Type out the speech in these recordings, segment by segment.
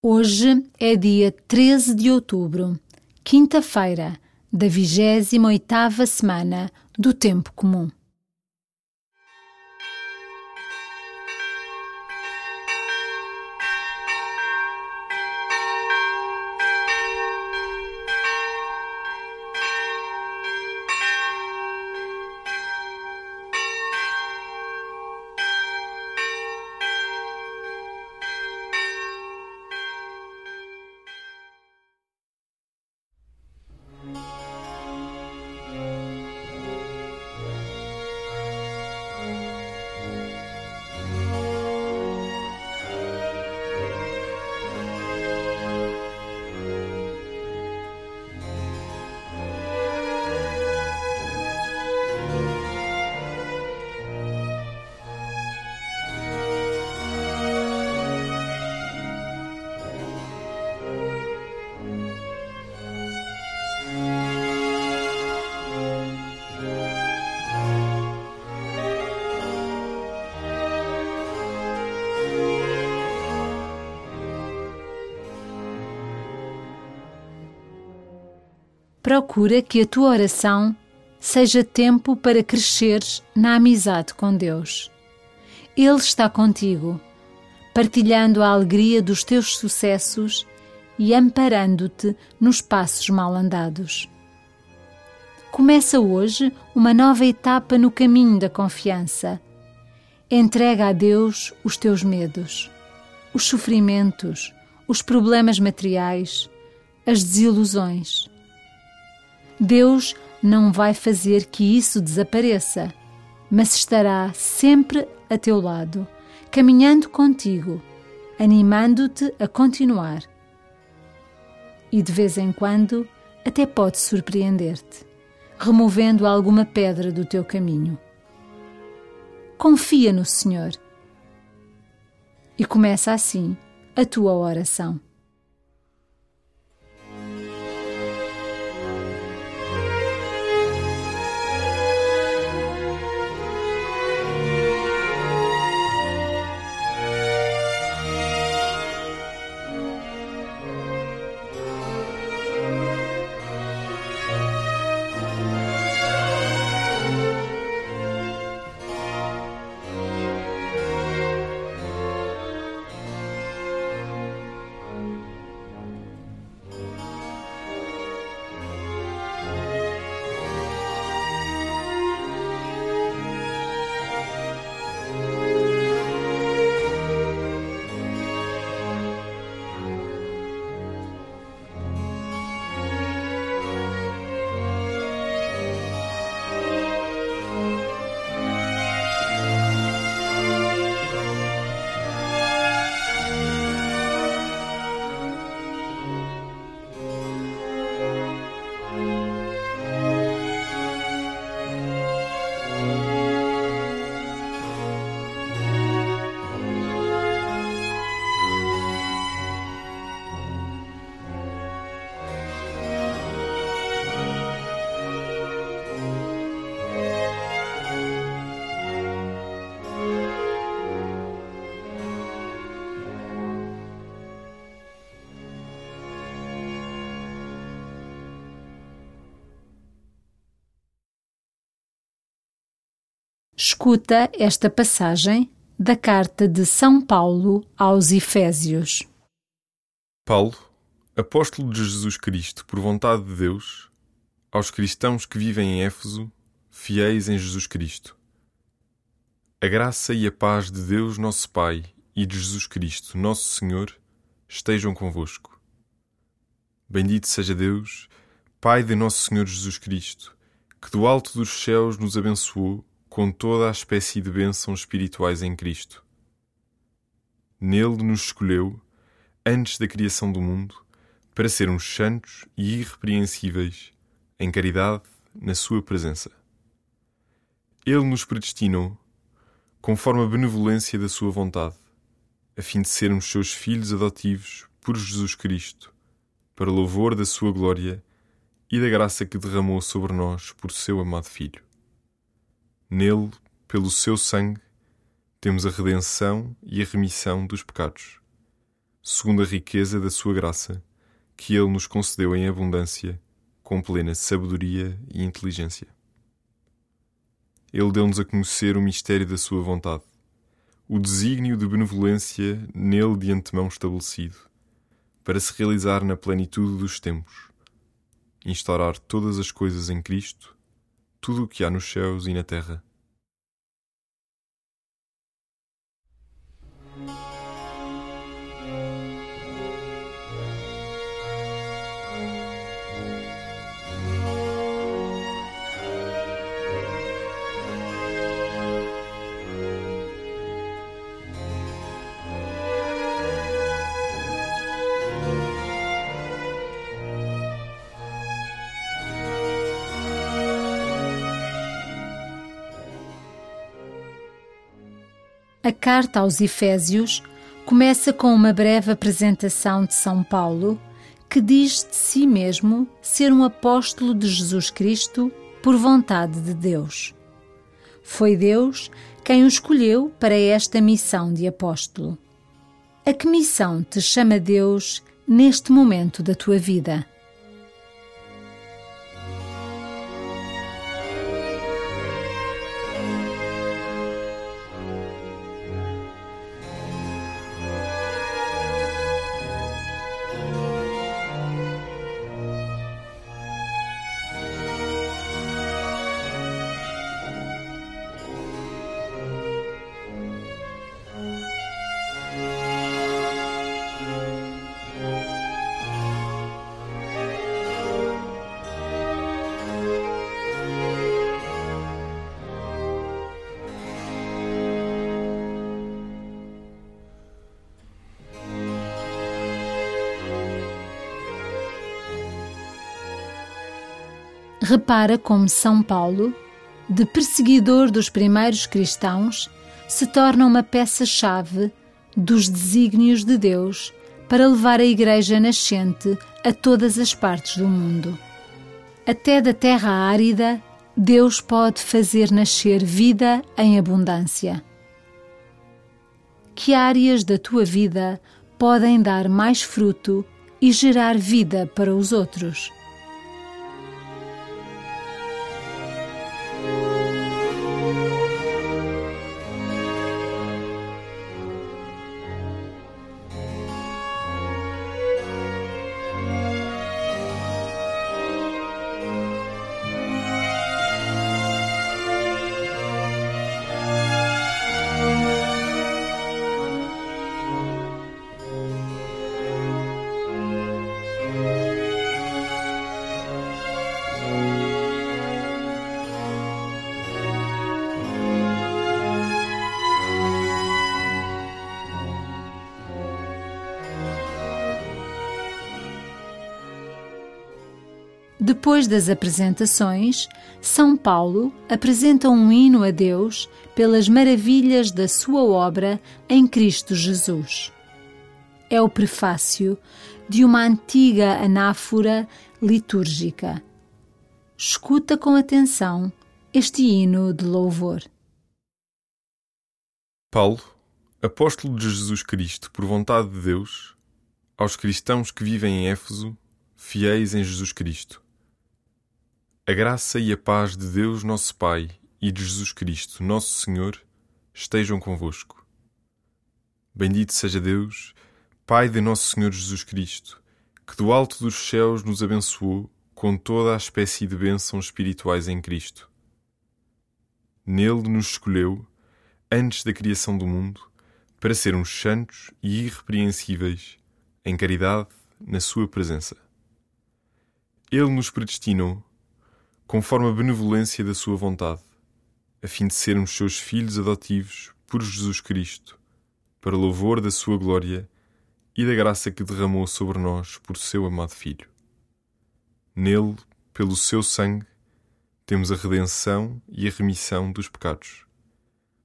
Hoje é dia 13 de outubro, quinta-feira, da 28ª semana do Tempo Comum. Procura que a tua oração seja tempo para cresceres na amizade com Deus. Ele está contigo, partilhando a alegria dos teus sucessos e amparando-te nos passos mal andados. Começa hoje uma nova etapa no caminho da confiança. Entrega a Deus os teus medos, os sofrimentos, os problemas materiais, as desilusões Deus não vai fazer que isso desapareça, mas estará sempre a teu lado, caminhando contigo, animando-te a continuar. E de vez em quando até pode surpreender-te, removendo alguma pedra do teu caminho. Confia no Senhor. E começa assim a tua oração. Escuta esta passagem da carta de São Paulo aos Efésios. Paulo, apóstolo de Jesus Cristo, por vontade de Deus, aos cristãos que vivem em Éfeso, fiéis em Jesus Cristo. A graça e a paz de Deus, nosso Pai, e de Jesus Cristo, nosso Senhor, estejam convosco. Bendito seja Deus, Pai de nosso Senhor Jesus Cristo, que do alto dos céus nos abençoou com toda a espécie de bênçãos espirituais em Cristo. Nele nos escolheu, antes da criação do mundo, para sermos santos e irrepreensíveis, em caridade, na Sua presença. Ele nos predestinou, conforme a benevolência da Sua vontade, a fim de sermos seus filhos adotivos por Jesus Cristo, para louvor da Sua glória e da graça que derramou sobre nós por seu amado Filho. Nele, pelo seu sangue, temos a redenção e a remissão dos pecados, segundo a riqueza da sua graça, que Ele nos concedeu em abundância, com plena sabedoria e inteligência. Ele deu-nos a conhecer o mistério da sua vontade, o desígnio de benevolência nele de antemão estabelecido, para se realizar na plenitude dos tempos, instaurar todas as coisas em Cristo, tudo o que há nos céus e na terra A carta aos Efésios começa com uma breve apresentação de São Paulo, que diz de si mesmo ser um apóstolo de Jesus Cristo por vontade de Deus. Foi Deus quem o escolheu para esta missão de apóstolo. A que missão te chama Deus neste momento da tua vida? Repara como São Paulo, de perseguidor dos primeiros cristãos, se torna uma peça-chave dos desígnios de Deus para levar a Igreja nascente a todas as partes do mundo. Até da terra árida, Deus pode fazer nascer vida em abundância. Que áreas da tua vida podem dar mais fruto e gerar vida para os outros? Depois das apresentações, São Paulo apresenta um hino a Deus pelas maravilhas da sua obra em Cristo Jesus. É o prefácio de uma antiga anáfora litúrgica. Escuta com atenção este hino de louvor. Paulo, apóstolo de Jesus Cristo por vontade de Deus, aos cristãos que vivem em Éfeso, fiéis em Jesus Cristo a graça e a paz de Deus nosso Pai e de Jesus Cristo, nosso Senhor, estejam convosco. Bendito seja Deus, Pai de nosso Senhor Jesus Cristo, que do alto dos céus nos abençoou com toda a espécie de bênçãos espirituais em Cristo. Nele nos escolheu, antes da criação do mundo, para sermos santos e irrepreensíveis, em caridade, na Sua presença. Ele nos predestinou conforme a benevolência da Sua vontade, a fim de sermos seus filhos adotivos por Jesus Cristo, para louvor da Sua glória e da graça que derramou sobre nós por seu amado Filho. Nele, pelo seu sangue, temos a redenção e a remissão dos pecados,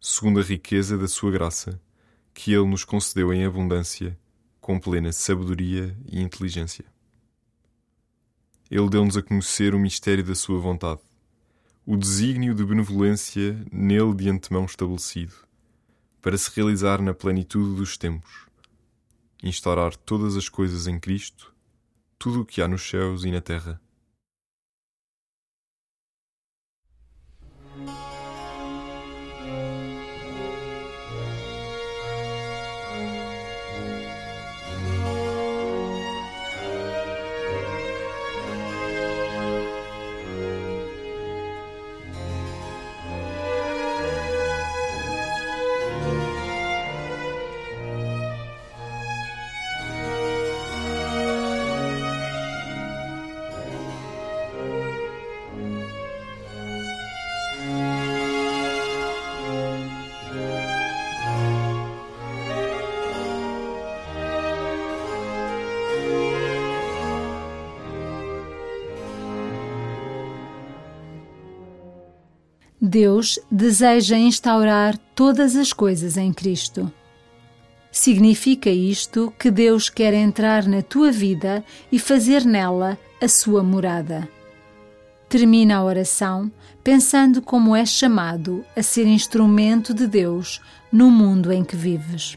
segundo a riqueza da Sua graça, que Ele nos concedeu em abundância, com plena sabedoria e inteligência. Ele deu-nos a conhecer o mistério da sua vontade, o desígnio de benevolência nele de antemão estabelecido, para se realizar na plenitude dos tempos, instaurar todas as coisas em Cristo, tudo o que há nos céus e na terra. Deus deseja instaurar todas as coisas em Cristo. Significa isto que Deus quer entrar na tua vida e fazer nela a sua morada. Termina a oração pensando como és chamado a ser instrumento de Deus no mundo em que vives.